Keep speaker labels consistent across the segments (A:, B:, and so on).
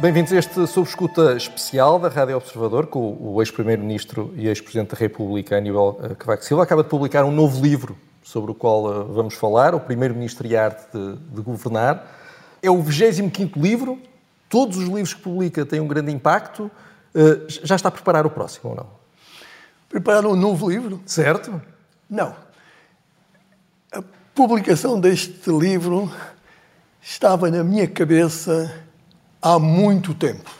A: Bem-vindos a este Sob Escuta especial da Rádio Observador com o ex-primeiro-ministro e ex-presidente da República, Aníbal eh, Cavaco Silva. Acaba de publicar um novo livro sobre o qual eh, vamos falar, o Primeiro-Ministro e a Arte de, de Governar. É o 25º livro, todos os livros que publica têm um grande impacto. Eh, já está a preparar o próximo ou não?
B: Preparar um novo livro?
A: Certo.
B: Não. A publicação deste livro estava na minha cabeça há muito tempo.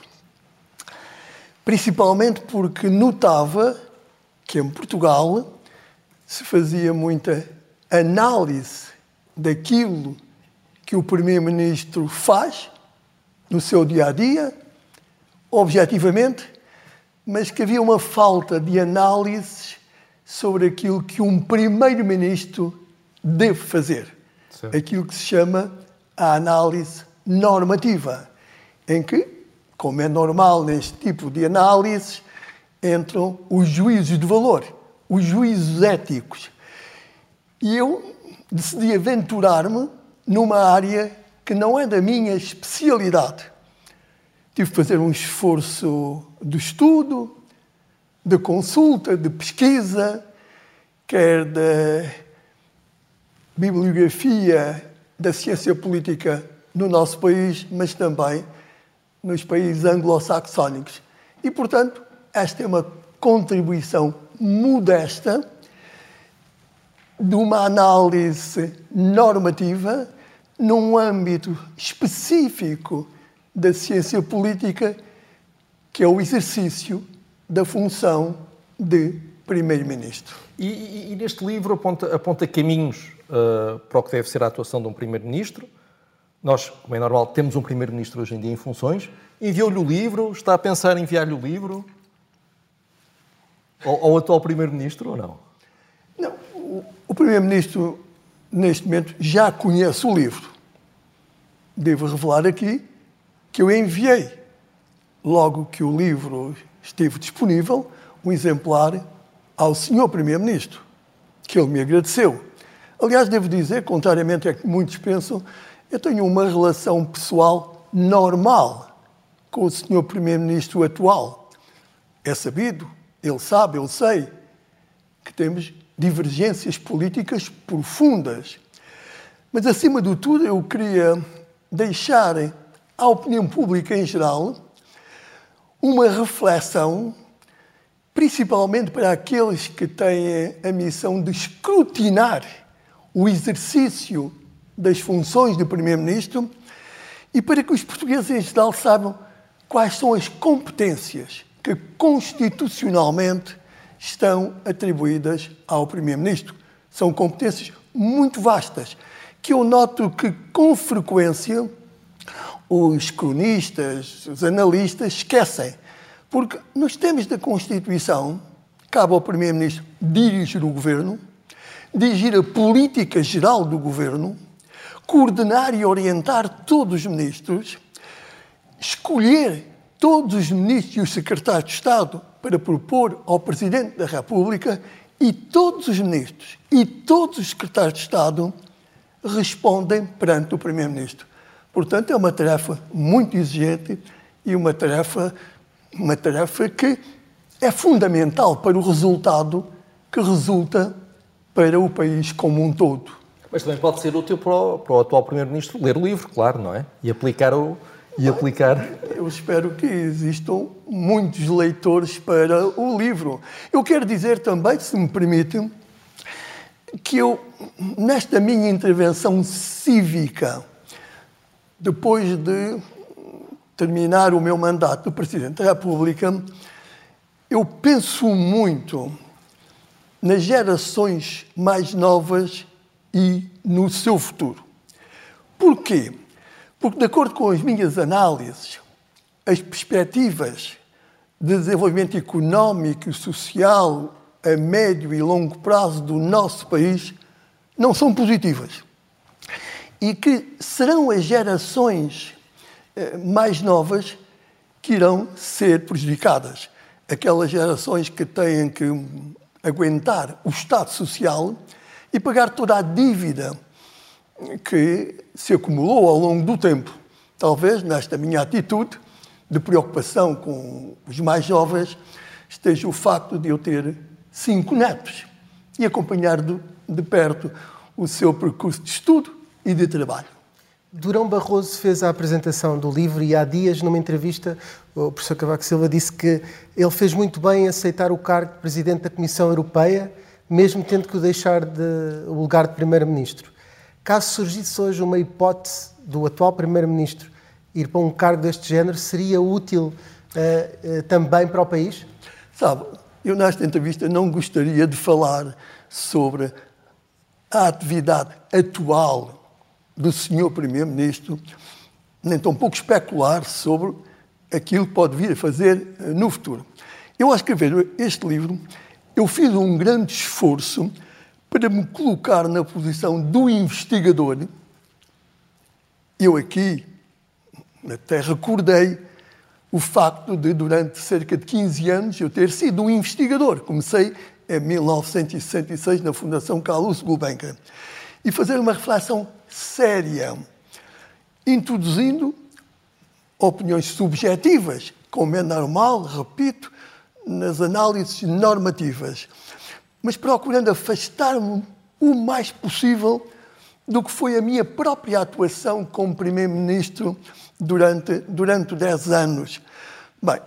B: Principalmente porque notava que em Portugal se fazia muita análise daquilo que o Primeiro-Ministro faz no seu dia a dia, objetivamente, mas que havia uma falta de análise sobre aquilo que um Primeiro-Ministro deve fazer. Certo. Aquilo que se chama a análise normativa em que, como é normal neste tipo de análises, entram os juízos de valor, os juízos éticos. E eu decidi aventurar-me numa área que não é da minha especialidade. Tive que fazer um esforço de estudo, de consulta, de pesquisa, quer da bibliografia da ciência política no nosso país, mas também nos países anglo-saxónicos. E, portanto, esta é uma contribuição modesta de uma análise normativa num âmbito específico da ciência política, que é o exercício da função de Primeiro-Ministro.
A: E, e, e, neste livro aponta, aponta caminhos uh, para o que deve ser a atuação de um Primeiro-Ministro, nós, como é normal, temos um primeiro-ministro hoje em dia em funções. Enviou-lhe o livro? Está a pensar em enviar-lhe o livro? Ou ao atual primeiro-ministro ou não?
B: Não. O primeiro-ministro, neste momento, já conhece o livro. Devo revelar aqui que eu enviei, logo que o livro esteve disponível, um exemplar ao senhor primeiro-ministro, que ele me agradeceu. Aliás, devo dizer, contrariamente a que muitos pensam, eu tenho uma relação pessoal normal com o senhor Primeiro-Ministro atual. É sabido, ele sabe, eu sei, que temos divergências políticas profundas. Mas, acima de tudo, eu queria deixar à opinião pública em geral uma reflexão, principalmente para aqueles que têm a missão de escrutinar o exercício das funções do Primeiro-Ministro e para que os portugueses em geral saibam quais são as competências que constitucionalmente estão atribuídas ao Primeiro-Ministro. São competências muito vastas, que eu noto que, com frequência, os cronistas, os analistas esquecem. Porque nos termos da Constituição, cabe ao Primeiro-Ministro dirigir o governo, dirigir a política geral do governo, coordenar e orientar todos os ministros, escolher todos os ministros e os secretários de Estado para propor ao Presidente da República e todos os ministros e todos os secretários de Estado respondem perante o Primeiro-Ministro. Portanto, é uma tarefa muito exigente e uma tarefa, uma tarefa que é fundamental para o resultado que resulta para o país como um todo.
A: Mas também pode ser útil para o, para o atual Primeiro-Ministro ler o livro, claro, não é? E aplicar o. E aplicar.
B: Eu espero que existam muitos leitores para o livro. Eu quero dizer também, se me permitem, que eu, nesta minha intervenção cívica, depois de terminar o meu mandato de Presidente da República, eu penso muito nas gerações mais novas e no seu futuro. Porquê? Porque, de acordo com as minhas análises, as perspectivas de desenvolvimento económico e social a médio e longo prazo do nosso país não são positivas. E que serão as gerações eh, mais novas que irão ser prejudicadas. Aquelas gerações que têm que aguentar o Estado Social e pagar toda a dívida que se acumulou ao longo do tempo. Talvez, nesta minha atitude, de preocupação com os mais jovens esteja o facto de eu ter cinco netos e acompanhar de, perto o seu percurso de estudo e de trabalho.
C: Durão Barroso fez a apresentação do livro e há dias, numa entrevista, o professor Cavaco Silva disse que ele fez muito bem em aceitar o cargo de Presidente da Comissão Europeia, mesmo tendo que o deixar de, o lugar de Primeiro-Ministro. Caso surgisse hoje uma hipótese do atual Primeiro-Ministro ir para um cargo deste género, seria útil uh, uh, também para o país?
B: Sabe, eu nesta entrevista não gostaria de falar sobre a atividade atual do senhor Primeiro-Ministro, nem tão pouco especular sobre aquilo que pode vir a fazer eh, no futuro. Eu, ao escrever este livro, eu fiz um grande esforço para me colocar na posição do investigador. Eu aqui, Terra, recordei o facto de, durante cerca de 15 anos, eu ter sido um investigador. Comecei em 1966 na Fundação Carlos Gulbenkian. E fazer uma reflexão séria, introduzindo opiniões subjetivas, como é normal, repito, nas análises normativas, mas procurando afastar-me o mais possível do que foi a minha própria atuação como Primeiro-Ministro durante, durante 10 anos. Bem,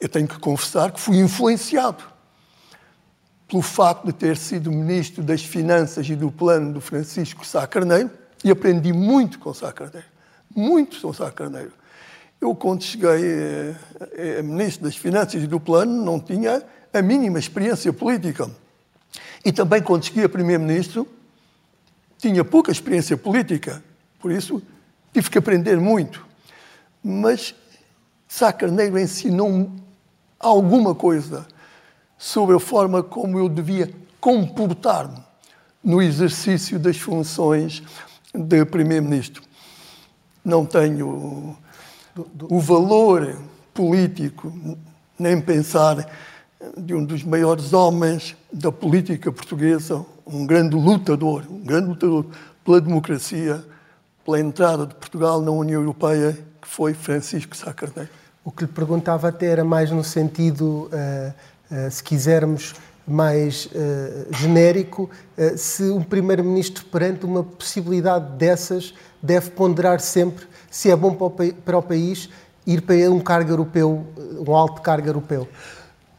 B: eu tenho que confessar que fui influenciado pelo facto de ter sido Ministro das Finanças e do Plano do Francisco Sá Carneiro, e aprendi muito com Sá Carneiro. Muito com Sá Carneiro. Eu, quando cheguei a, a Ministro das Finanças e do Plano, não tinha a mínima experiência política. E também, quando cheguei a Primeiro-Ministro, tinha pouca experiência política. Por isso, tive que aprender muito. Mas Sá Carneiro ensinou-me alguma coisa sobre a forma como eu devia comportar-me no exercício das funções de Primeiro-Ministro. Não tenho o valor político, nem pensar de um dos maiores homens da política portuguesa, um grande lutador, um grande lutador pela democracia, pela entrada de Portugal na União Europeia, que foi Francisco Sá Carneiro.
C: O que lhe perguntava até era mais no sentido, uh, uh, se quisermos, mais uh, genérico, uh, se um primeiro-ministro perante uma possibilidade dessas deve ponderar sempre se é bom para o, para o, país ir para um cargo europeu, um alto cargo europeu.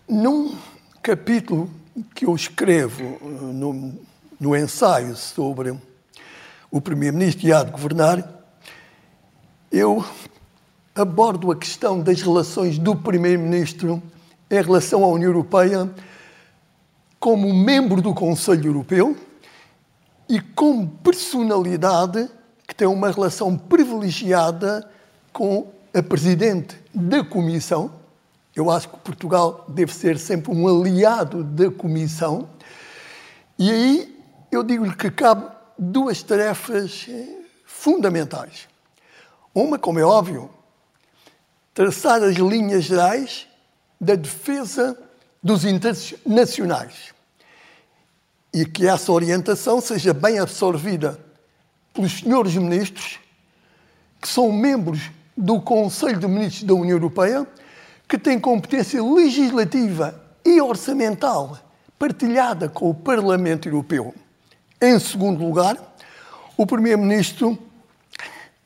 B: Num capítulo que eu escrevo no, no ensaio sobre o primeiro-ministro e há de governar, eu abordo a questão das relações do primeiro-ministro em relação à União Europeia como membro do Conselho Europeu e como personalidade que tem uma relação privilegiada com a Presidente da Comissão. Eu acho que Portugal deve ser sempre um aliado da Comissão. E aí eu digo-lhe que cabe duas tarefas eh, fundamentais. Uma, como é óbvio, traçar as linhas gerais da defesa dos interesses nacionais e que essa orientação seja bem absorvida pelos senhores ministros, que são membros do Conselho de Ministros da União Europeia, que têm competência legislativa e orçamental partilhada com o Parlamento Europeu. Em segundo lugar, o Primeiro-Ministro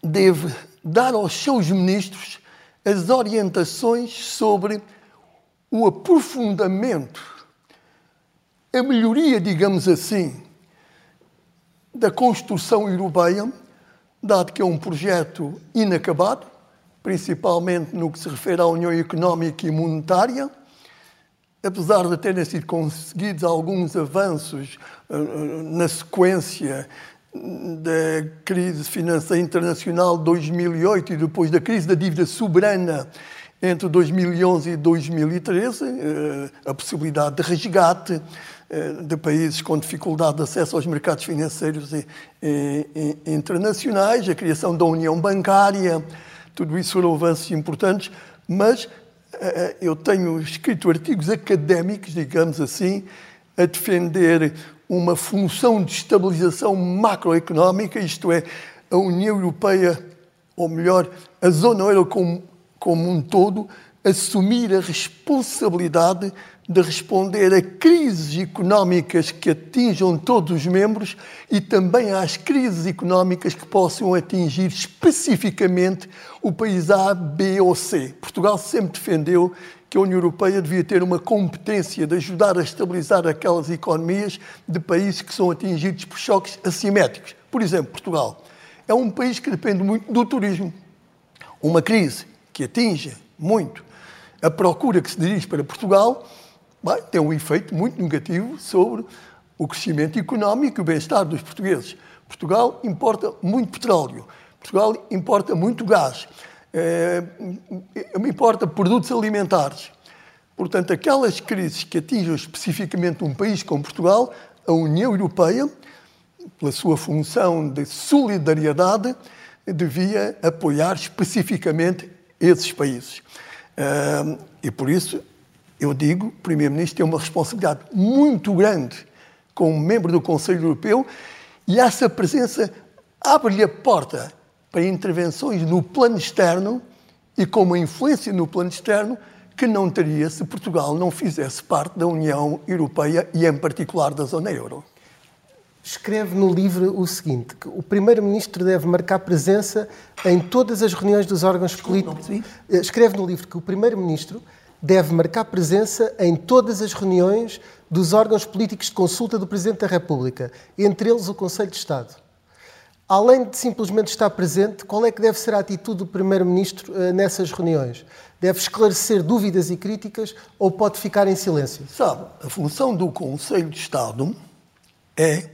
B: deve dar aos seus ministros as orientações sobre o aprofundamento, a melhoria, digamos assim, da construção europeia, dado que é um projeto inacabado, principalmente no que se refere à União Económica e Monetária, apesar de terem sido conseguidos alguns avanços uh, na sequência da crise financeira internacional de 2008 e depois da crise da dívida soberana entre 2011 e 2013, eh, a possibilidade de resgate eh, de países com dificuldade de acesso aos mercados financeiros internacionais, a criação da União Bancária, tudo isso foram avanços importantes, mas eh, eu tenho escrito artigos académicos, digamos assim, a defender uma função de estabilização macroeconómica, isto é, a União Europeia, ou melhor, a zona euro como como um todo, assumir a responsabilidade de responder a crises económicas que atinjam todos os membros e também às crises económicas que possam atingir especificamente o país A, B ou C. Portugal sempre defendeu que a União Europeia devia ter uma competência de ajudar a estabilizar aquelas economias de países que são atingidos por choques assimétricos. Por exemplo, Portugal é um país que depende muito do turismo. Uma crise que atinge muito a procura que se dirige para Portugal bem, tem um efeito muito negativo sobre o crescimento económico e o bem-estar dos portugueses. Portugal importa muito petróleo, Portugal importa muito gás, é, importa produtos alimentares. Portanto, aquelas crises que atingem especificamente um país como Portugal, a União Europeia, pela sua função de solidariedade, devia apoiar especificamente esses países. É, e por isso eu digo, o Primeiro-Ministro tem uma responsabilidade muito grande como membro do Conselho Europeu e essa presença abre-lhe a porta para intervenções no plano externo e com uma influência no plano externo que não teria se Portugal não fizesse parte da União Europeia e, em particular, da zona euro.
C: Escreve no livro o seguinte: que o Primeiro-Ministro deve marcar presença em todas as reuniões dos órgãos políticos. Escreve no livro que o Primeiro-Ministro deve marcar presença em todas as reuniões dos órgãos políticos de consulta do Presidente da República, entre eles o Conselho de Estado. Além de simplesmente estar presente, qual é que deve ser a atitude do Primeiro-Ministro uh, nessas reuniões? Deve esclarecer dúvidas e críticas ou pode ficar em silêncio?
B: Sabe, a função do Conselho de Estado é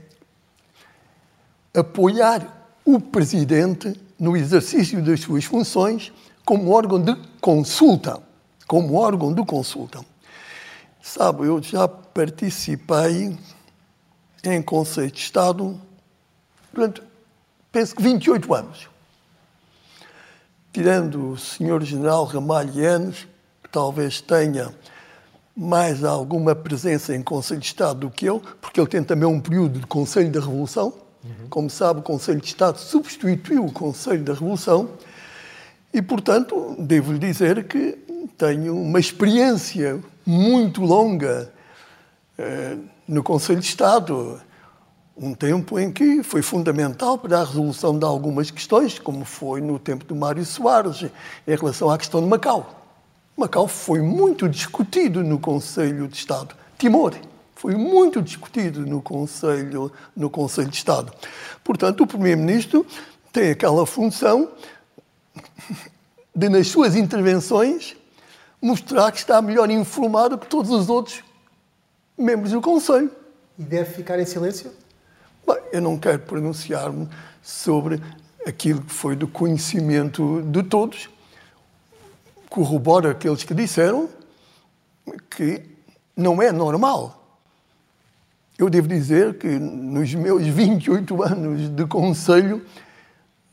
B: apoiar o Presidente no exercício das suas funções como órgão de consulta como órgão de consulta. Sabe, eu já participei em Conselho de Estado durante, penso que 28 anos. Tirando o senhor general Ramalho Yanes, que talvez tenha mais alguma presença em Conselho de Estado do que eu, porque ele tem também um período de Conselho da Revolução. Uhum. Como sabe, o Conselho de Estado substituiu o Conselho da Revolução e, portanto, devo-lhe dizer que tenho uma experiência muito longa eh, no Conselho de Estado. Um tempo em que foi fundamental para a resolução de algumas questões, como foi no tempo do Mário Soares, em relação à questão de Macau. Macau foi muito discutido no Conselho de Estado. Timor foi muito discutido no Conselho, no Conselho de Estado. Portanto, o Primeiro-Ministro tem aquela função de, nas suas intervenções, mostrar que está melhor informado que todos os outros membros do Conselho.
C: E deve ficar em silêncio?
B: Bem, eu não quero pronunciar-me sobre aquilo que foi do conhecimento de todos. Corroboro aqueles que disseram que não é normal. Eu devo dizer que nos meus 28 anos de conselho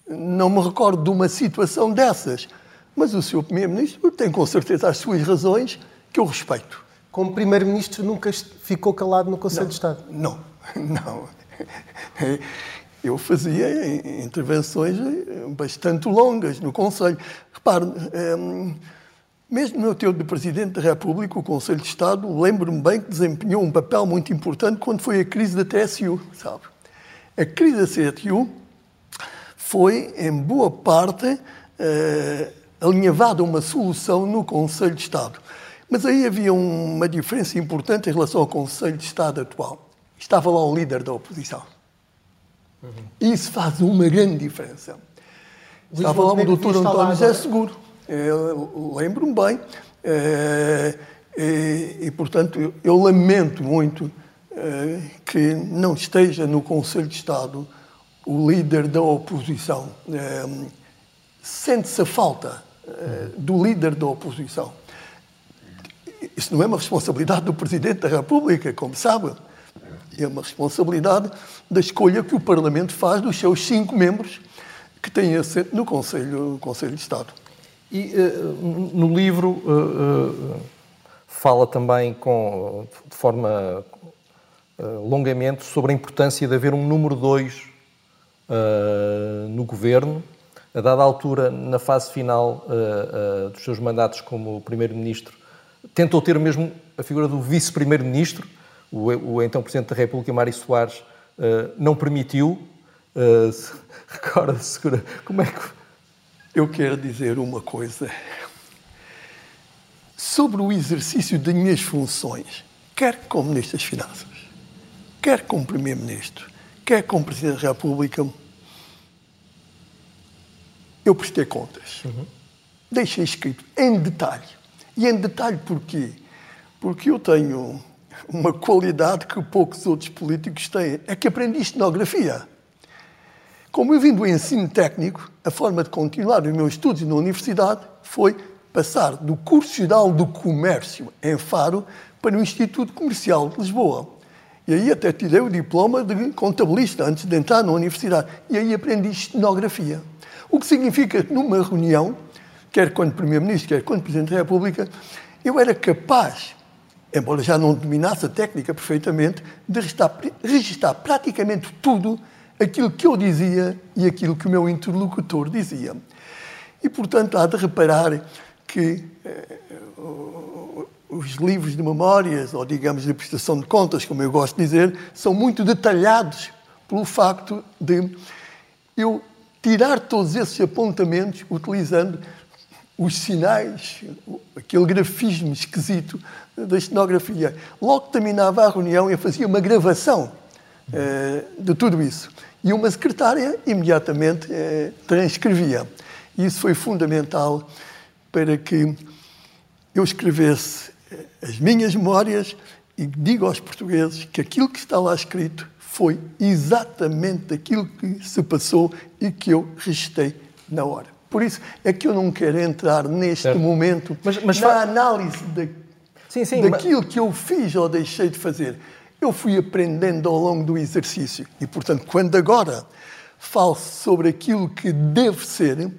B: não me recordo de uma situação dessas. Mas o Sr. Primeiro-Ministro tem com certeza as suas razões que eu respeito.
C: Como Primeiro-Ministro nunca ficou calado no Conselho
B: não,
C: de Estado?
B: Não, não. Eu fazia intervenções bastante longas no Conselho. Repare, ehm, mesmo no teu de Presidente da República, o Conselho de Estado, lembro-me bem que desempenhou um papel muito importante quando foi a crise da TSU, sabe? A crise da TSU foi, em boa parte, eh, alinhavada uma solução no Conselho de Estado. Mas aí havia uma diferença importante em relação ao Conselho de Estado atual. Estava lá o líder da oposição. Uhum. Isso faz uma grande diferença. Estava lá o doutor António José Seguro. Lembro-me bem. É, e, e, portanto, eu, eu, lamento muito é, que não esteja no Conselho de Estado o líder da oposição. É, Sente-se a falta eh, do líder da oposição. Isso não é uma responsabilidade do Presidente da República, como sabe. É uma responsabilidade da escolha que o Parlamento faz dos seus cinco membros que têm assento no Conselho, no Conselho de Estado.
A: E uh, no livro uh, uh, fala também com, de forma longamente sobre a importância de haver um número dois no governo a dada altura, na fase final uh, uh, dos seus mandatos como Primeiro-Ministro, tentou ter mesmo a figura do Vice-Primeiro-Ministro. O, o, então Presidente da República, Mário Soares, uh, não permitiu. Recorda-se, como é que.
B: Eu quero dizer uma coisa. Sobre o exercício das minhas funções, quer como Ministro das Finanças, quer como Primeiro-Ministro, quer como Presidente da República, eu prestei contas. Uhum. Deixei escrito em detalhe. E em detalhe porquê? Porque eu tenho uma qualidade que poucos outros políticos têm. É que aprendi estenografia. Como eu vim do ensino técnico, a forma de continuar os meus estudos na universidade foi passar do curso geral do comércio em Faro para o Instituto Comercial de Lisboa. E aí até tirei o diploma de contabilista antes de entrar na universidade. E aí aprendi estenografia. O que significa numa reunião, quer quando Primeiro-Ministro, quer quando Presidente da República, eu era capaz, embora já não dominasse a técnica perfeitamente, de registrar, registrar praticamente tudo aquilo que eu dizia e aquilo que o meu interlocutor dizia. E, portanto, há de reparar que eh, os livros de memórias, ou digamos de prestação de contas, como eu gosto de dizer, são muito detalhados pelo facto de eu tirar todos esses apontamentos utilizando os sinais, aquele grafismo esquisito da estenografia. Logo terminava a reunião, eu fazia uma gravação eh, de tudo isso. E uma secretária imediatamente eh, transcrevia. Isso foi fundamental para que eu escrevesse eh, as minhas memórias e digo aos portugueses que aquilo que está lá escrito foi exatamente aquilo que se passou e que eu registrei na hora. Por isso é que eu não quero entrar neste certo. momento mas, mas na fa... análise de, sim, sim, daquilo mas... que eu fiz ou deixei de fazer. Eu fui aprendendo ao longo do exercício e, portanto, quando agora falo sobre aquilo que deve ser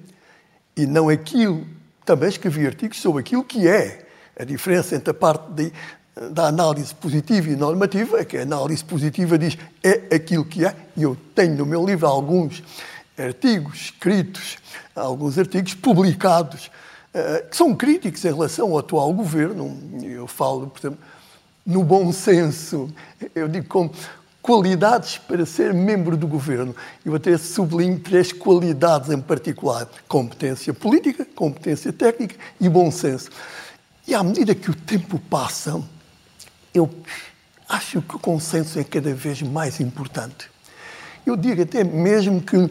B: e não aquilo, também escrevi artigos sobre aquilo que é. A diferença entre a parte de da análise positiva e normativa, é que a análise positiva diz é aquilo que é, e eu tenho no meu livro alguns artigos escritos, alguns artigos publicados, eh, que são críticos em relação ao atual governo. Eu falo, por exemplo, no bom senso, eu digo como qualidades para ser membro do governo. Eu até sublinho três qualidades em particular: competência política, competência técnica e bom senso. E à medida que o tempo passa, eu acho que o consenso é cada vez mais importante. Eu digo até mesmo que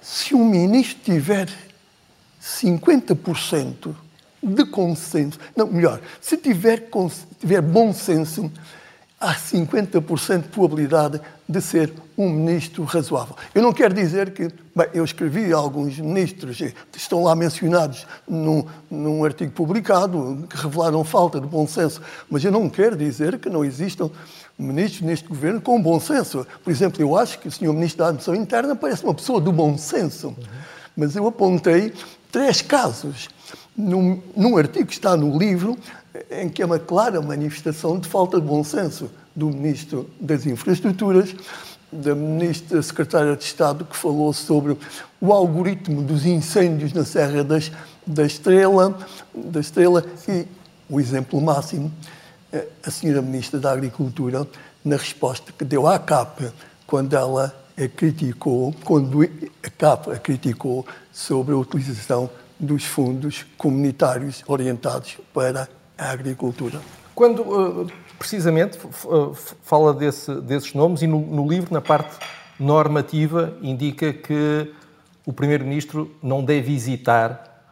B: se um ministro tiver 50% de consenso, não, melhor, se tiver, tiver bom senso, há 50% de probabilidade de ser um ministro razoável. Eu não quero dizer que, bem, eu escrevi alguns ministros, estão lá mencionados num, num artigo publicado, que revelaram falta de bom senso, mas eu não quero dizer que não existam ministros neste governo com bom senso. Por exemplo, eu acho que o senhor ministro da Administração Interna parece uma pessoa do bom senso, mas eu apontei três casos. Num, num artigo que está no livro em que é uma clara manifestação de falta de bom senso do Ministro das Infraestruturas, da Ministra Secretária de Estado, que falou sobre o algoritmo dos incêndios na Serra das, da, Estrela, da Estrela e o exemplo máximo, eh, a Senhora Ministra da Agricultura, na resposta que deu à CAP quando ela a criticou, quando a CAP a criticou sobre a utilização dos fundos comunitários orientados para a agricultura.
A: Quando, eh, precisamente, fala desse, desses nomes e no, no, livro, na parte normativa, indica que o Primeiro-Ministro não deve hesitar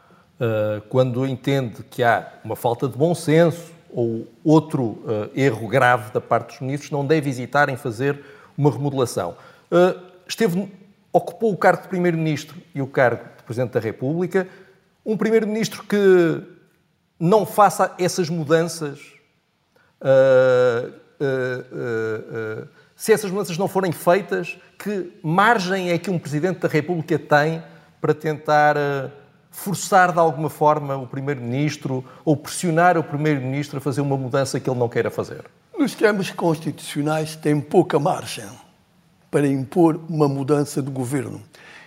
A: uh, quando entende que há uma falta de bom senso ou outro uh, erro grave da parte dos ministros, não deve hesitar em fazer uma remodelação. Uh, esteve, ocupou o cargo de Primeiro-Ministro e o cargo de Presidente da República, um Primeiro-Ministro que não faça essas mudanças, uh, se essas mudanças não forem feitas, que margem é que um Presidente da República tem para tentar forçar de alguma forma o Primeiro-Ministro ou pressionar o Primeiro-Ministro a fazer uma mudança que ele não queira fazer?
B: Nos termos constitucionais tem pouca margem para impor uma mudança de governo.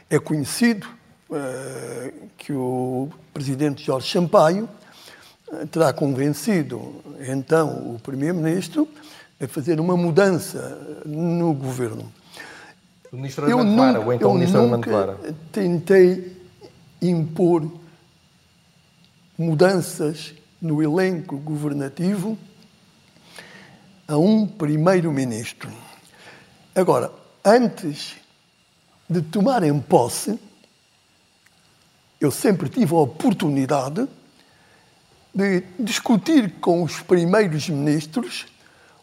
B: É conhecido uh, que o presidente Jorge Sampaio terá convencido então o primeiro-ministro a fazer uma mudança no governo.
A: O ministro Armando Vara, ou então o ministro Armando Vara.
B: tentei impor mudanças no elenco governativo a um primeiro-ministro. Agora, antes de tomarem posse, eu sempre tive a oportunidade de discutir com os primeiros ministros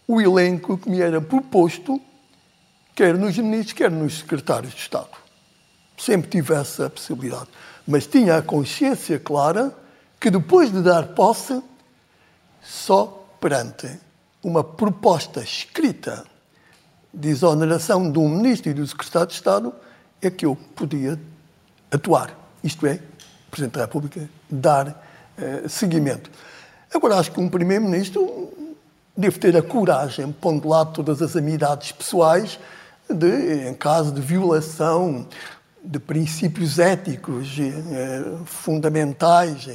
B: o elenco que me era proposto, quer nos ministros, quer nos secretários de Estado. Sempre tive essa possibilidade. Mas tinha a consciência clara que depois de dar posse, só perante uma proposta escrita de exoneração de um ministro e do secretário de Estado é que eu podia atuar. Isto é, o Presidente da República dar eh, seguimento. Agora, acho que um Primeiro-Ministro deve ter a coragem, pondo de lado todas as amizades pessoais, de, em caso de violação de princípios éticos eh, fundamentais,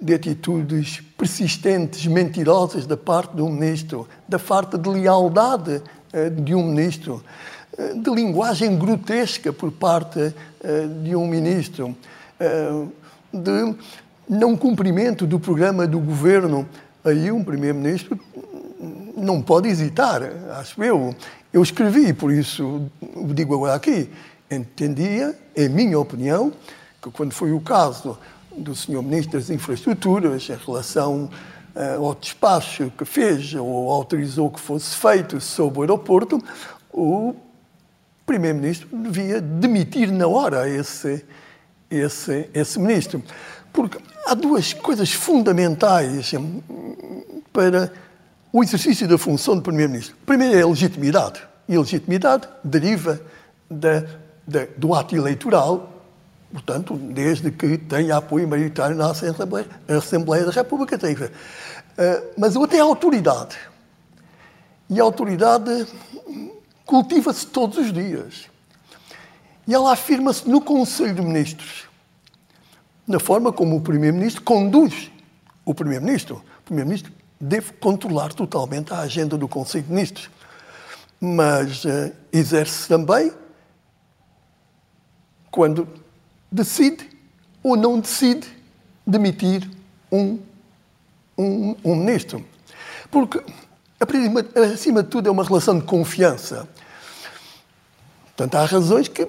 B: de atitudes persistentes, mentirosas da parte de um ministro, da falta de lealdade eh, de um ministro, eh, de linguagem grotesca por parte de um ministro, de não cumprimento do programa do governo, aí um primeiro-ministro não pode hesitar, acho eu. Eu escrevi, por isso o digo agora aqui, entendia, em minha opinião, que quando foi o caso do Sr. Ministro das Infraestruturas em relação uh, ao despacho que fez ou autorizou que fosse feito sobre o aeroporto, o Primeiro-Ministro devia demitir na hora esse, esse, esse ministro. Porque há duas coisas fundamentais para o exercício da função de Primeiro-Ministro. Primeiro é a legitimidade. E a legitimidade deriva da, da, do ato eleitoral, portanto, desde que tenha apoio maioritário na Assembleia, Assembleia da República. Tem. Uh, mas outra é a autoridade. E a autoridade cultiva-se todos os dias. E ela afirma-se no Conselho de Ministros na forma como o Primeiro-Ministro conduz o Primeiro-Ministro. O Primeiro-Ministro deve controlar totalmente a agenda do Conselho de Ministros, mas uh, exerce também quando decide ou não decide demitir um, um, um ministro. Porque, acima de tudo, é uma relação de confiança. Portanto, há razões que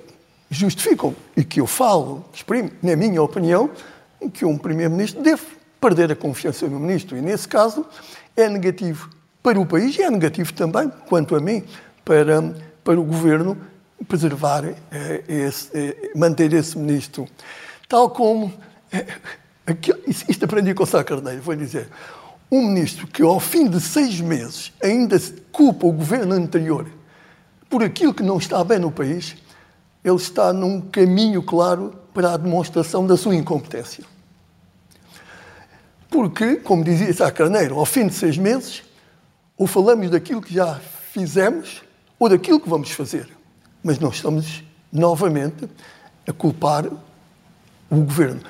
B: justificam e que eu falo, exprimo, na minha opinião, que um Primeiro-Ministro deve perder a confiança no Ministro. E, nesse caso, é negativo para o país e é negativo também, quanto a mim, para, para o Governo preservar, eh, esse, eh, manter esse Ministro. Tal como, eh, isto aprendi com o Sá Carneiro, vou dizer, um Ministro que ao fim de seis meses ainda culpa o Governo anterior por aquilo que não está bem no país, ele está num caminho claro para a demonstração da sua incompetência. Porque, como dizia Sá Carneiro, ao fim de seis meses, ou falamos daquilo que já fizemos ou daquilo que vamos fazer. Mas nós estamos novamente a culpar o governo.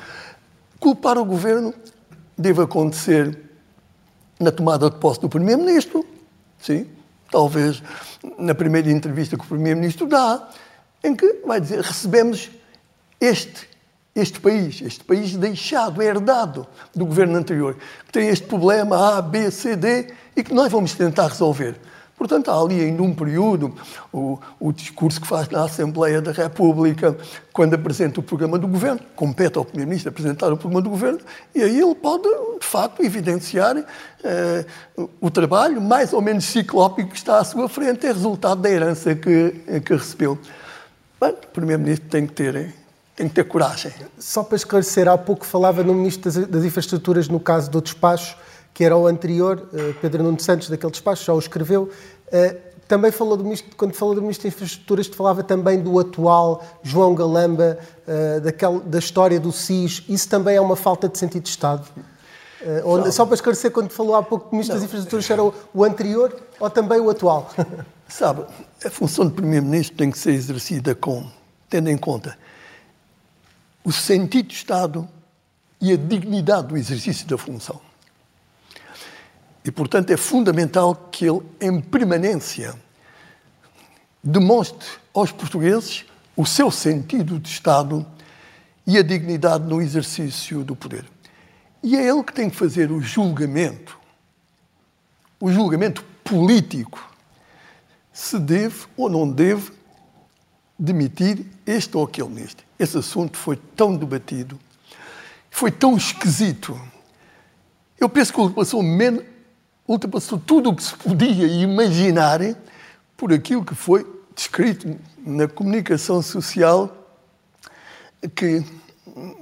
B: Culpar o governo deve acontecer na tomada de posse do Primeiro-Ministro, sim, talvez na primeira entrevista que o Primeiro-Ministro dá, em que vai dizer recebemos este, este país, este país deixado, herdado do governo anterior, que tem este problema A, B, C, D e que nós vamos tentar resolver. Portanto, há ali ainda um período, o, o, discurso que faz na Assembleia da República, quando apresenta o programa do governo, compete ao Primeiro-Ministro apresentar o programa do governo, e aí ele pode, de facto, evidenciar eh, o trabalho mais ou menos ciclópico que está à sua frente, é resultado da herança que, que recebeu. Bem, o Primeiro-Ministro tem que ter tem que ter coragem.
C: Só para esclarecer, há pouco falava no Ministro das Infraestruturas no caso do despacho, que era o anterior, eh, Pedro Nuno Santos, daquele despacho, já o escreveu. Eh, também falou do ministro, quando falou do Ministro das Infraestruturas, falava também do atual João Galamba, eh, daquele, da história do SIS. Isso também é uma falta de sentido de Estado? Ou, só para esclarecer, quando falou há pouco do Ministro Não. das Infraestruturas, era o, o anterior ou também o atual?
B: Sabe, a função de Primeiro-Ministro tem que ser exercida com, tendo em conta o sentido de Estado e a dignidade do exercício da função. E, portanto, é fundamental que ele, em permanência, demonstre aos portugueses o seu sentido de Estado e a dignidade no exercício do poder. E é ele que tem que fazer o julgamento, o julgamento político, se deve ou não deve demitir este ou aquele ministro. Esse assunto foi tão debatido, foi tão esquisito. Eu penso que ultrapassou, menos, ultrapassou tudo o que se podia imaginar por aquilo que foi descrito na comunicação social, que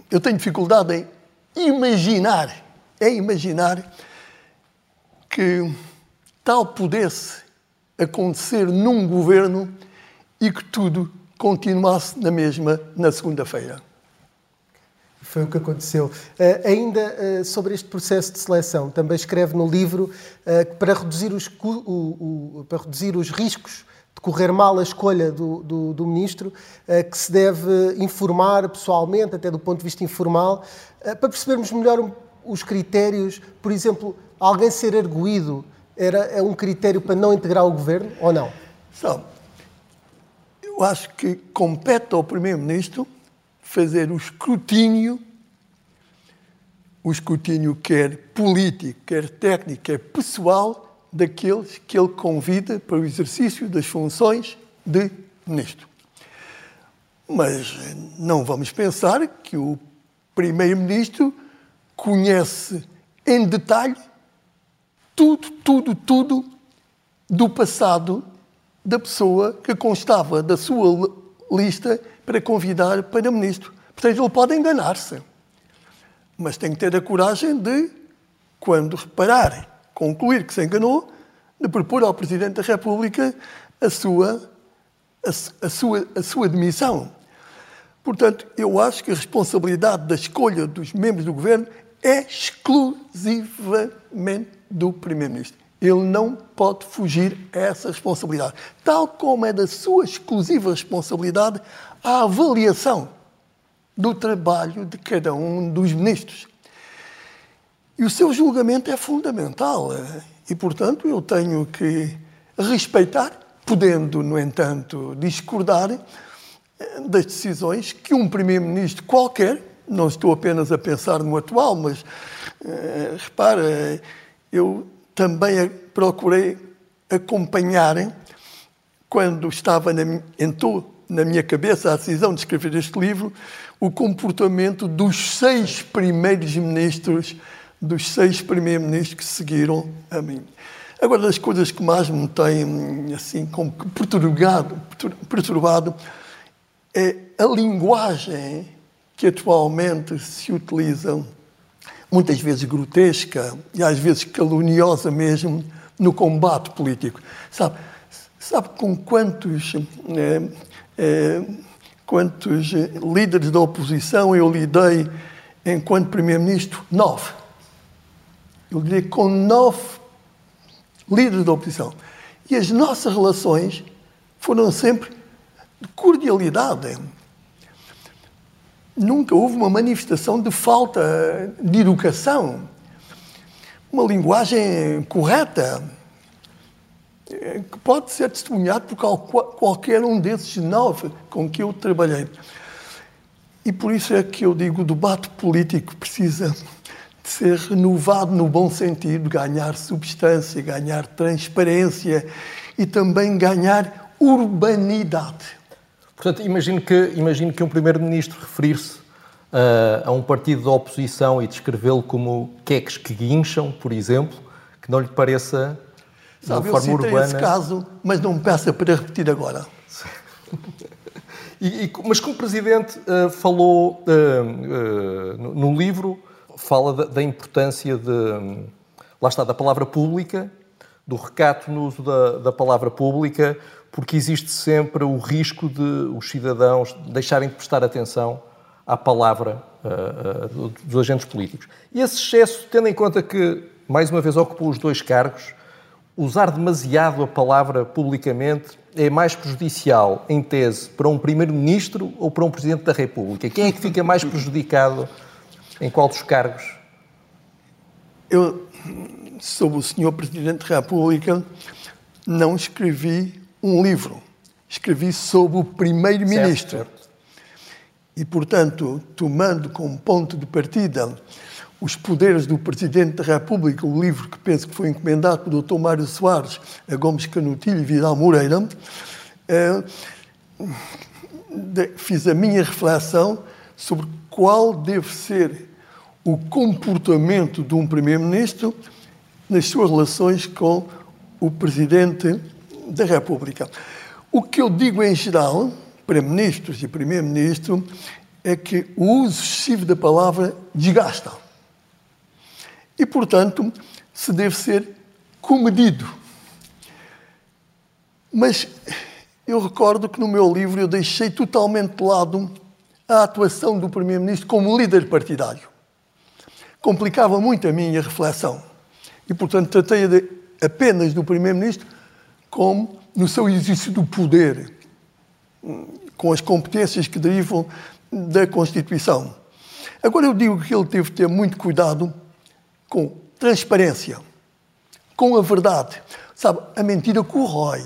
B: eu tenho dificuldade em imaginar, é imaginar que tal pudesse acontecer num governo e que tudo continuasse na mesma na segunda-feira.
C: Foi o que aconteceu. Uh, ainda uh, sobre este processo de seleção, também escreve no livro uh, que para reduzir, os, o, o, para reduzir os riscos de correr mal a escolha do, do, do ministro, que se deve informar pessoalmente, até do ponto de vista informal, para percebermos melhor os critérios, por exemplo, alguém ser arguído era é um critério para não integrar o governo ou não?
B: Sabe, eu acho que compete ao Primeiro-Ministro fazer o escrutínio, o escrutínio quer político, quer técnico, quer pessoal, daqueles que ele convida para o exercício das funções de Ministro. Mas não vamos pensar que o Primeiro-Ministro conhece em detalhe tudo, tudo, tudo do passado da pessoa que constava da sua lista para convidar para ministro. Portanto, ele pode enganar-se, mas tem que ter a coragem de, quando reparar, concluir que se enganou, de propor ao Presidente da República a sua, a, a sua, a sua demissão. Portanto, eu acho que a responsabilidade da escolha dos membros do governo exclusivamente do Primeiro-Ministro. Ele não pode fugir a essa responsabilidade. Tal como é da sua exclusiva responsabilidade a avaliação do trabalho de cada um dos ministros. E o seu julgamento é fundamental. Eh, e, portanto, eu tenho que respeitar, podendo, no entanto, discordar eh, das decisões que um primeiro-ministro qualquer, não estou apenas a pensar no atual, mas uh, repara, eu também procurei acompanhar quando estava na, entrou na minha cabeça a decisão de escrever este livro o comportamento dos seis primeiros ministros dos seis primeiros ministros que seguiram a mim. Agora, das coisas que mais me têm assim, como perturbado, perturbado é a linguagem que atualmente se utiliza muitas vezes grotesca e às vezes caluniosa mesmo, no combate político. Sabe, sabe com quantos, é, é, quantos líderes da oposição eu lidei enquanto Primeiro-Ministro? Nove. Eu lidei com nove líderes da oposição. E as nossas relações foram sempre de cordialidade nunca houve uma manifestação de falta de educação, uma linguagem correta, eh, que pode ser testemunhado por qualquer um desses nove com que eu trabalhei. E por isso é que eu digo, o debate político precisa de ser renovado no bom sentido, ganhar substância, ganhar transparência e também ganhar urbanidade.
A: Portanto, imagino que, imagino que um primeiro-ministro referir-se uh, a um partido da oposição e descrevê-lo como queques que guincham, por exemplo, que não lhe pareça de
B: Sabe, uma forma eu urbana. esse caso, mas não me peça para repetir agora.
A: e, e, mas como Presidente uh, falou uh, no, no, livro, fala da, da importância de, lá está, da palavra pública, do recato no uso da, da palavra pública, porque existe sempre o risco de os cidadãos deixarem de prestar atenção à palavra uh, uh, dos agentes políticos. E esse excesso, tendo em conta que, mais uma vez, ocupou os dois cargos, usar demasiado a palavra publicamente é mais prejudicial, em tese, para um Primeiro-Ministro ou para um Presidente da República? Quem é que fica mais prejudicado em qual dos cargos?
B: Eu, sobre o Senhor Presidente da República, não escrevi um livro. Escrevi sobre o Primeiro-Ministro. E, portanto, tomando como ponto de partida os Poderes do Presidente da República, o livro que penso que foi encomendado pelo Dr. Mário Soares a Gomes Canutilho e Vidal Moreira, eh, fiz a minha reflexão sobre qual deve ser o comportamento de um Primeiro-Ministro nas suas relações com o Presidente da República. O que eu digo em geral, para ministros e Primeiro-Ministro, é que o uso excessivo da palavra desgasta e, portanto, se deve ser comedido. Mas eu recordo que no meu livro eu deixei totalmente de lado a atuação do Primeiro-Ministro como líder partidário. Complicava muito a minha reflexão. E, portanto, tratei apenas do Primeiro-Ministro como no seu exercício do poder, com as competências que derivam da Constituição. Agora, eu digo que ele teve de ter muito cuidado com transparência, com a verdade. Sabe, a mentira corrói.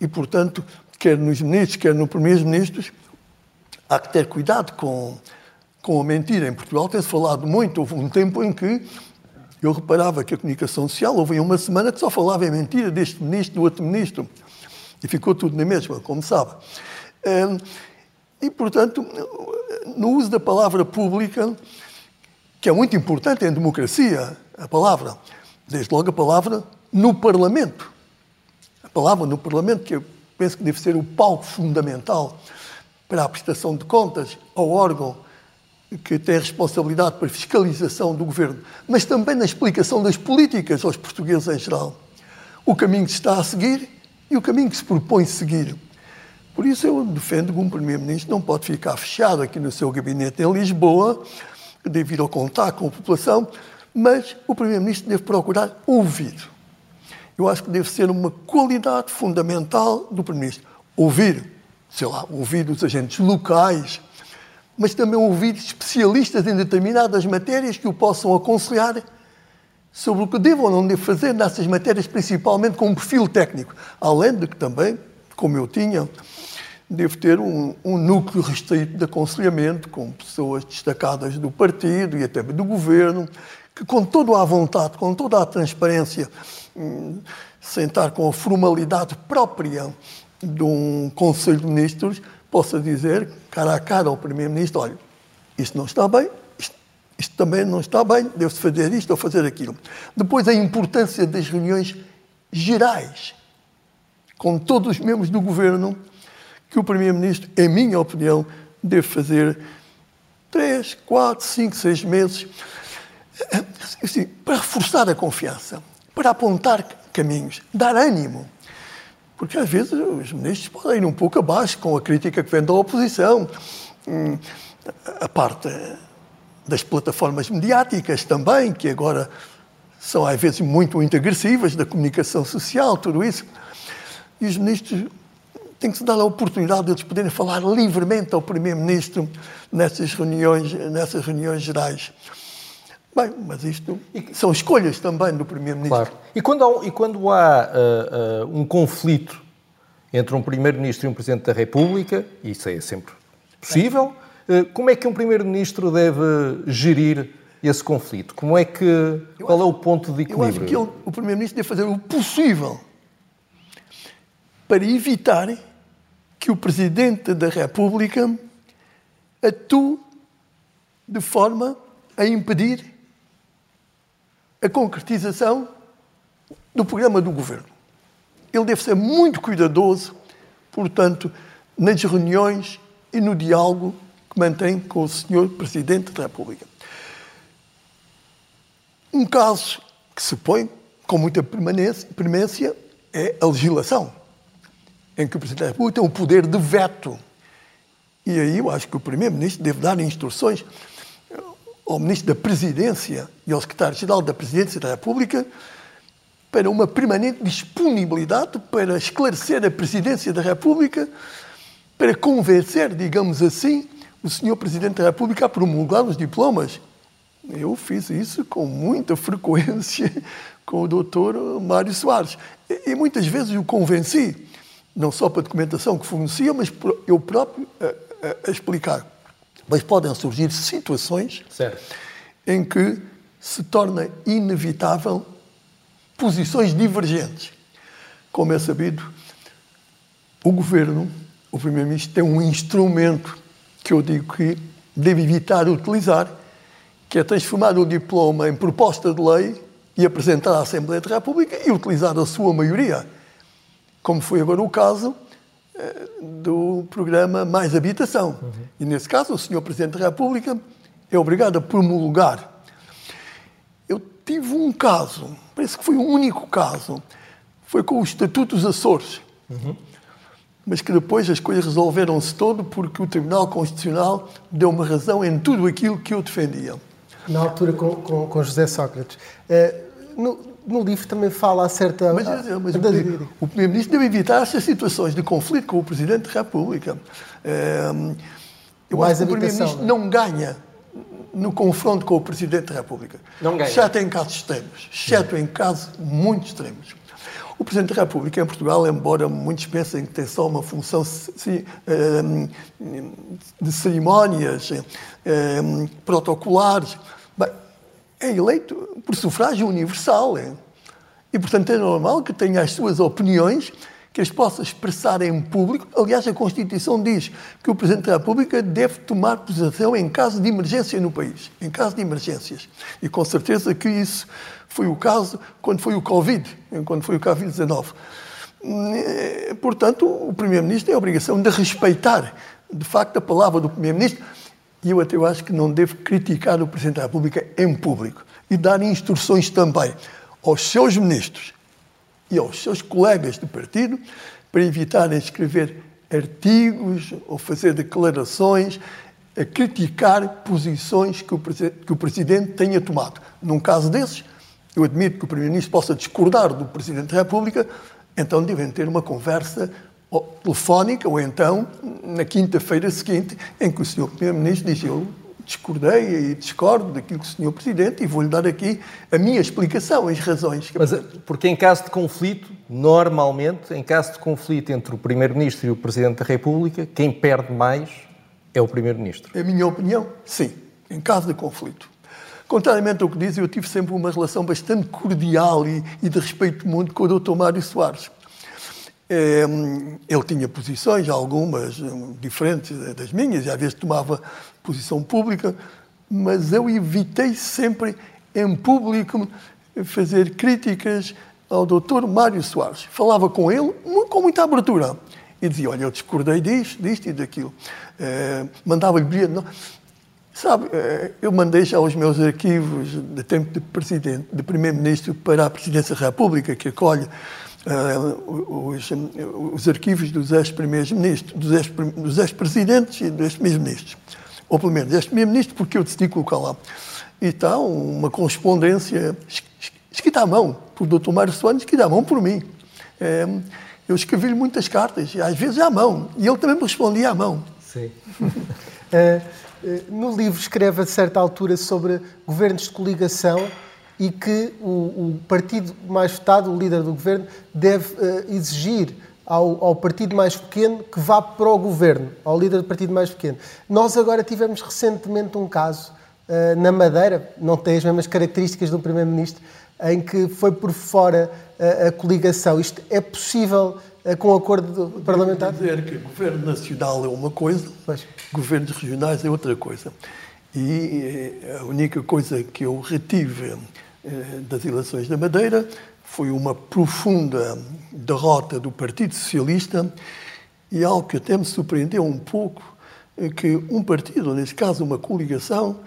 B: E, portanto, quer nos ministros, quer nos primeiros-ministros, há que ter cuidado com, com a mentira. Em Portugal tem-se falado muito. Houve um tempo em que eu reparava que a comunicação social, houve uma semana que só falava em mentira deste ministro, do outro ministro. E ficou tudo na mesma, como sabe. E, portanto, no uso da palavra pública, que é muito importante em democracia, a palavra. Desde logo a palavra no Parlamento. A palavra no Parlamento, que eu penso que deve ser o palco fundamental para a prestação de contas ao órgão que tem a responsabilidade para a fiscalização do governo, mas também na explicação das políticas aos portugueses em geral. O caminho que se está a seguir e o caminho que se propõe seguir. Por isso eu defendo que um Primeiro-Ministro não pode ficar fechado aqui no seu gabinete em Lisboa deve ir ao contato com a população, mas o Primeiro-Ministro deve procurar ouvir. Eu acho que deve ser uma qualidade fundamental do Primeiro-Ministro. Ouvir, sei lá, ouvir os agentes locais, mas também ouvir especialistas em determinadas matérias que o possam aconselhar sobre o que deve ou não deve fazer nessas matérias, principalmente com um perfil técnico. Além de que também, como eu tinha, deve ter um, um, núcleo restrito de aconselhamento com pessoas destacadas do partido e até do governo, que com toda a vontade, com toda a transparência, hum, sentar com a formalidade própria de um Conselho de Ministros, possa dizer, cara a cara ao Primeiro-Ministro, olha, isto não está bem, isto, isto também não está bem, deve-se fazer isto ou fazer aquilo. Depois, a importância das reuniões gerais, com todos os membros do Governo, que o Primeiro-Ministro, em minha opinião, deve fazer três, quatro, cinco, seis meses assim, para reforçar a confiança, para apontar caminhos, dar ânimo. Porque às vezes os ministros podem ir um pouco abaixo com a crítica que vem da oposição, hum, a parte das plataformas mediáticas também, que agora são às vezes muito, agressivas, da comunicação social, tudo isso. E os ministros tem que se dar a oportunidade de eles poderem falar livremente ao Primeiro-Ministro nessas reuniões, nessas reuniões gerais. Bem, mas isto são escolhas também do Primeiro-Ministro.
A: Claro. E quando há, e quando há uh, uh, um conflito entre um Primeiro-Ministro e um Presidente da República, e isso é sempre possível, uh, como é que um Primeiro-Ministro deve gerir esse conflito? Como é que, eu qual acho, é o ponto de equilíbrio?
B: Eu acho que ele, o Primeiro-Ministro deve fazer o possível para evitar que o Presidente da República atue de forma a impedir a concretização do programa do governo. Ele deve ser muito cuidadoso, portanto, nas reuniões e no diálogo que mantém com o Sr. Presidente da República. Um caso que se põe com muita permanência é a legislação em que o Presidente da República tem o poder de veto. E aí eu acho que o Primeiro-Ministro deve dar instruções ao Ministro da Presidência e ao Secretário-Geral da Presidência da República para uma permanente disponibilidade para esclarecer a Presidência da República, para convencer, digamos assim, o Sr. Presidente da República a promulgar os diplomas. Eu fiz isso com muita frequência com o Dr. Mário Soares. E, muitas vezes o convenci, não só para a documentação que fornecia, mas eu próprio a, a, a explicar. Mas podem surgir situações certo. em que se torna inevitável posições divergentes. Como é sabido, o governo, o primeiro-ministro, tem um instrumento que eu digo que deve evitar utilizar, que é transformar o diploma em proposta de lei e apresentar à Assembleia da República e utilizar a sua maioria, como foi agora o caso do programa Mais Habitação. Uhum. E nesse caso, o Sr. Presidente da República é obrigado a promulgar tive um caso, parece que foi o um único caso, foi com o Estatuto dos Açores. Uhum. Mas que depois as coisas resolveram-se todo porque o Tribunal Constitucional deu-me razão em tudo aquilo que eu defendia.
C: Na altura com, com, com José Sócrates. Uh, no, no, livro também fala a certa.
B: Mas, mas o, o Primeiro-Ministro deve evitar essas situações de conflito com o Presidente da República. Uh, eu Mais acho que o Primeiro-Ministro não ganha no confronto com o Presidente da República. Não ganha. Exceto em casos extremos. Exceto em casos muito extremos. O Presidente da República em Portugal, embora muitos pensem que tem só uma função ehm, de cerimónias ehm, protocolares, é eleito por sufrágio universal. E, portanto, é normal que tenha as suas opiniões que as possa expressar em público. Aliás, a Constituição diz que o Presidente da República deve tomar posição em caso de emergência no país, em caso de emergências. E com certeza que isso foi o caso quando foi o Covid, quando foi o Covid-19. Eh, portanto, o Primeiro-Ministro tem a obrigação de respeitar, de facto, a palavra do Primeiro-Ministro e eu até acho que não devo criticar o Presidente da República em público e dar instruções também aos seus ministros e aos seus colegas de partido para evitarem escrever artigos ou fazer declarações a criticar posições que o, que o Presidente tenha tomado. Num caso desses, eu admito que o Primeiro-Ministro possa discordar do Presidente da República, então devem ter uma conversa telefónica ou então na quinta-feira seguinte, em que o Sr. Primeiro-Ministro diz: Eu discordei e discordo daquilo que o Sr. Presidente e vou-lhe dar aqui a minha explicação, as razões.
A: Que... Mas, porque em caso de conflito, normalmente, em caso de conflito entre o Primeiro-Ministro e o Presidente da República, quem perde mais é o Primeiro-Ministro.
B: É a minha opinião, sim, em caso de conflito. Contrariamente ao que diz, eu tive sempre uma relação bastante cordial e, e de respeito muito com o Dr. Mário Soares. É, ele tinha posições, algumas hum, diferentes das minhas, e às vezes tomava posição pública, mas eu evitei sempre em público fazer críticas ao Dr. Mário Soares. Falava com ele com muita abertura e dizia: Olha, eu discordei disto, disto e daquilo. É, Mandava-lhe. Sabe, é, eu mandei já os meus arquivos de tempo de presidente, de primeiro-ministro para a Presidência da República, que acolhe uh, os, os, arquivos dos ex-primeiros ministros, dos ex-presidentes e dos ex-ministros ou pelo menos este primeiro-ministro, porque eu decidi colocar lá. E está uma correspondência escrita à mão por Dr. Mário Soares, escrita à mão por mim. É, eu escrevi-lhe muitas cartas, às vezes à mão, e ele também me respondia à mão.
C: Sim. é, no livro escreve a certa altura sobre governos de coligação e que o, o partido mais votado, o líder do governo, deve uh, exigir ao, ao, partido mais pequeno que vá para o governo, ao líder do partido mais pequeno. Nós agora tivemos recentemente um caso uh, na Madeira, não tem as mesmas características do Primeiro-Ministro, em que foi por fora uh, a coligação. Isto é possível uh, com acordo parlamentar?
B: dizer que governo nacional é uma coisa, pois. governos regionais é outra coisa. E a única coisa que eu retive das eleições da Madeira foi uma profunda derrota do Partido Socialista e algo que até me surpreendeu um pouco é que um partido, neste caso uma coligação,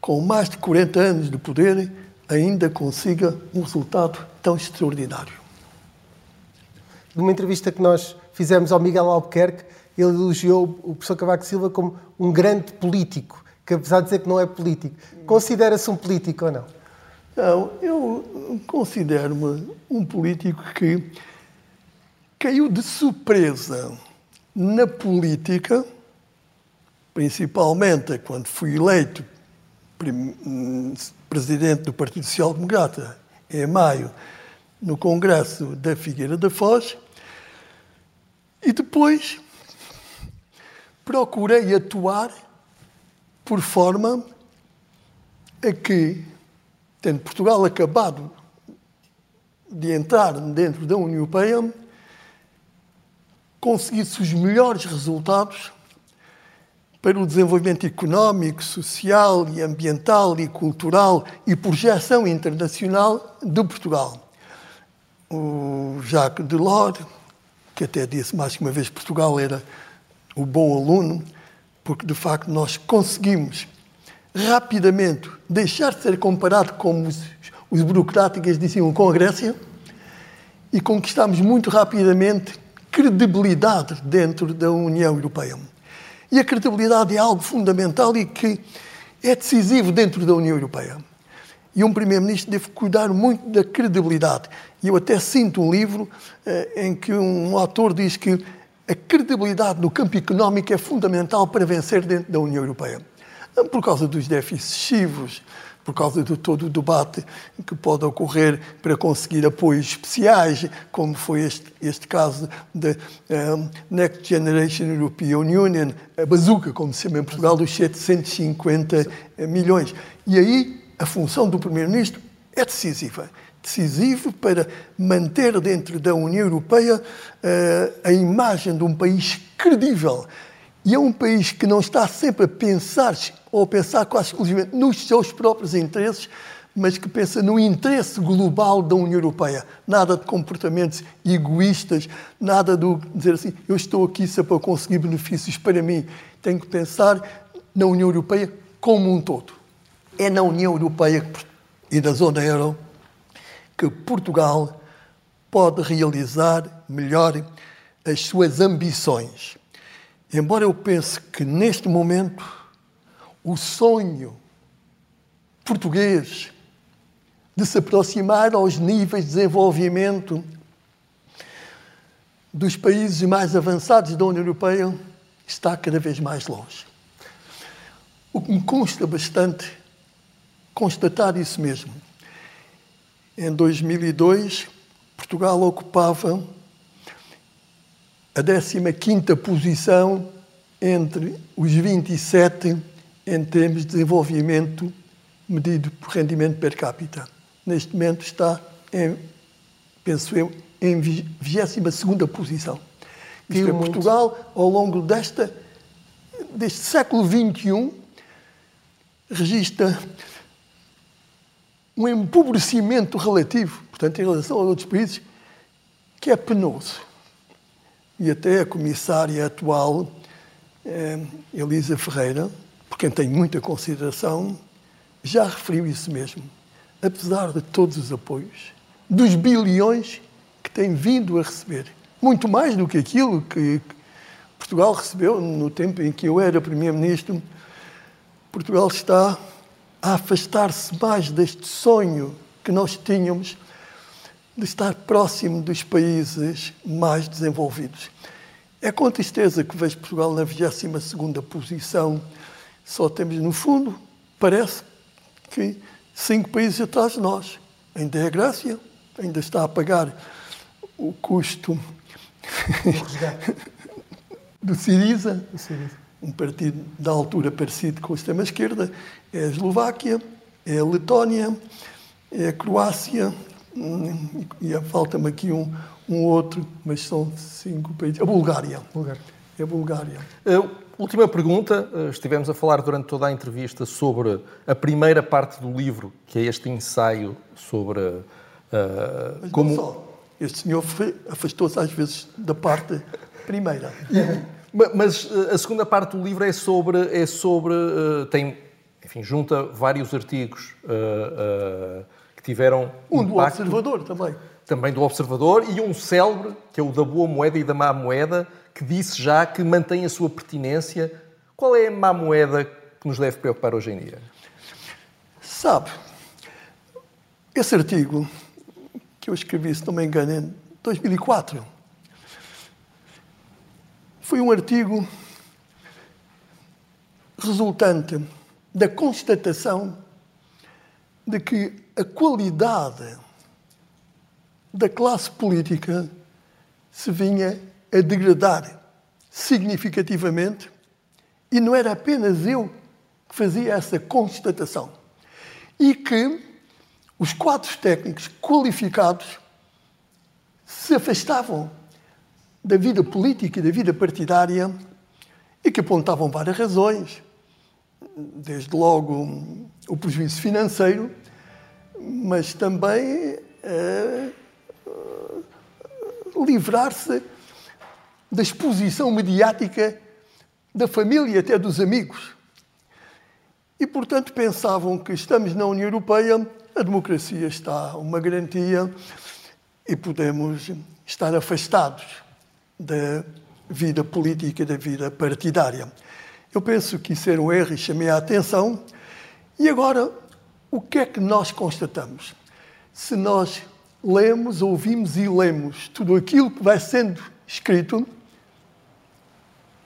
B: com mais de 40 anos de poder, ainda consiga um resultado tão extraordinário.
C: Numa entrevista que nós fizemos ao Miguel Albuquerque, ele elogiou o professor Cavaco Silva como um grande político, que apesar de dizer que não é político, considera-se um político ou não?
B: Não, eu considero-me um político que caiu de surpresa na política, principalmente quando fui eleito presidente do Partido Social Democrata em maio, no Congresso da Figueira da Foz, e depois procurei atuar por forma a que, tendo Portugal acabado de entrar dentro da União Europeia, conseguisse os melhores resultados para o desenvolvimento económico, social e ambiental e cultural e projeção internacional de Portugal. O Jacques Delors, que até disse mais que uma vez Portugal era o bom aluno, porque de facto nós conseguimos rapidamente deixar de ser comparado como os, os burocráticos diziam com a Grécia e conquistamos muito rapidamente credibilidade dentro da União Europeia. E a credibilidade é algo fundamental e que é decisivo dentro da União Europeia. E um Primeiro-Ministro deve cuidar muito da credibilidade. E eu até sinto um livro eh, em que um autor diz que a credibilidade no campo económico é fundamental para vencer dentro da União Europeia. Por causa dos déficits excessivos, por causa de todo o debate que pode ocorrer para conseguir apoios especiais, como foi este, este caso da um, Next Generation European Union, a bazuca, como se chama em Portugal, dos 750 milhões. E aí a função do Primeiro-Ministro é decisiva. Decisivo para manter dentro da União Europeia uh, a imagem de um país credível. E é um país que não está sempre a pensar ou pensar quase exclusivamente nos seus próprios interesses, mas que pensa no interesse global da União Europeia. Nada de comportamentos egoístas, nada de dizer assim, eu estou aqui só para conseguir benefícios para mim. Tenho que pensar na União Europeia como um todo. É na União Europeia e na zona euro que Portugal pode realizar melhor as suas ambições. Embora eu pense que neste momento o sonho português de se aproximar aos níveis de desenvolvimento dos países mais avançados da União Europeia está cada vez mais longe. O que me consta bastante constatar isso mesmo. Em 2002, Portugal ocupava a 15ª posição entre os 27 em termos de desenvolvimento medido por rendimento per capita. Neste momento está, em, penso eu, em 22ª posição. Isto é, Portugal, ao longo desta, deste século XXI, registra um empobrecimento relativo, portanto, em relação a outros países, que é penoso. E até a comissária atual, eh, Elisa Ferreira, por quem tenho muita consideração, já referiu isso mesmo. Apesar de todos os apoios, dos bilhões que tem vindo a receber, muito mais do que aquilo que Portugal recebeu no tempo em que eu era Primeiro-Ministro, Portugal está a afastar-se mais deste sonho que nós tínhamos de estar próximo dos países mais desenvolvidos. É com tristeza que vejo Portugal na 22ª posição só temos, no fundo, parece que cinco países atrás de nós. Ainda é a Grécia, ainda está a pagar o custo do Siriza, um partido da altura parecido com o extrema-esquerda. É a Eslováquia, é a Letónia, é a Croácia, hum, e falta-me aqui um, um outro, mas são cinco países. A Bulgária. Bulgária. É a Bulgária.
A: Eu Última pergunta. Eh, estivemos a falar durante toda a entrevista sobre a primeira parte do livro, que é este ensaio sobre uh,
B: Mas como. Só. Este senhor afastou-se às vezes da parte primeira.
A: Mas eh, a segunda parte do livro é sobre. É sobre tem, enfim, junta vários artigos uh, uh, que tiveram.
B: Um impacto, do Observador também.
A: Também do Observador e um célebre, que é o da boa moeda e da má moeda, que disse já que mantém a sua pertinência. Qual é a má moeda que nos deve preocupar hoje em dia?
B: Sabe, esse artigo que eu escrevi, se não me engano, em 2004, foi um artigo resultante da constatação de que a qualidade da classe política se vinha a degradar significativamente e não era apenas eu que fazia essa constatação. E que os quadros técnicos qualificados se afastavam da vida política e da vida partidária e que apontavam várias razões, desde logo o prejuízo financeiro, mas também eh, livrar-se da exposição mediática da família até dos amigos. E, portanto, pensavam que estamos na União Europeia, a democracia está uma garantia e podemos estar afastados da vida política, da vida partidária. Eu penso que isso era um erro e chamei a atenção. E agora, o que é que nós constatamos? Se nós lemos, ouvimos e lemos tudo aquilo que vai sendo escrito,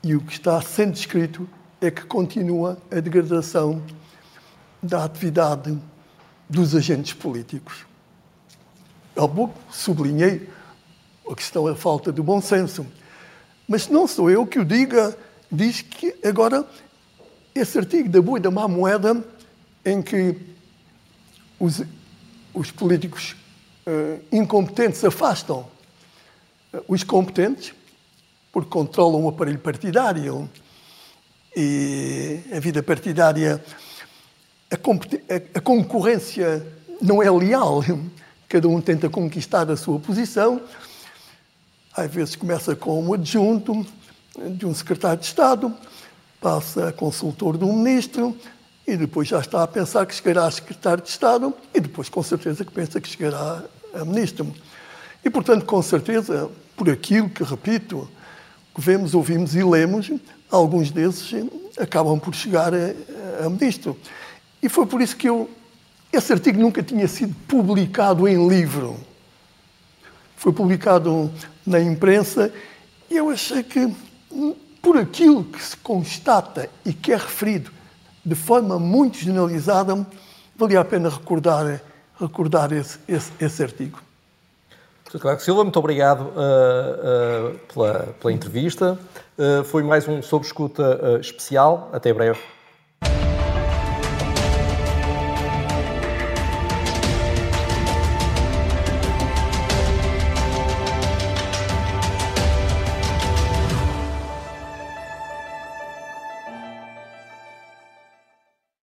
B: e o que está sendo escrito é que continua a degradação da atividade dos agentes políticos. Há pouco sublinhei a questão da falta de bom senso. Mas não sou eu que o diga, diz que agora esse artigo da boa e da má moeda, em que os, os políticos uh, incompetentes afastam uh, os competentes, porque controlam o aparelho partidário e a vida partidária, a, a, concorrência não é leal. Cada um tenta conquistar a sua posição. Às vezes começa com um adjunto de um secretário de Estado, passa a consultor de um ministro e depois já está a pensar que chegará a secretário de Estado e depois com certeza que pensa que chegará a ministro. E portanto, com certeza, por aquilo que repito, que vemos, ouvimos e lemos, alguns desses acabam por chegar a, a ministro. E foi por isso que eu. Esse artigo nunca tinha sido publicado em livro. Foi publicado na imprensa e eu achei que, por aquilo que se constata e que é referido de forma muito generalizada, valia a pena recordar, recordar esse, esse, esse artigo.
A: Sr. Cavaco Silva, muito obrigado uh, uh, pela, pela, entrevista. Uh, foi mais um Sob Escuta especial. Até breve.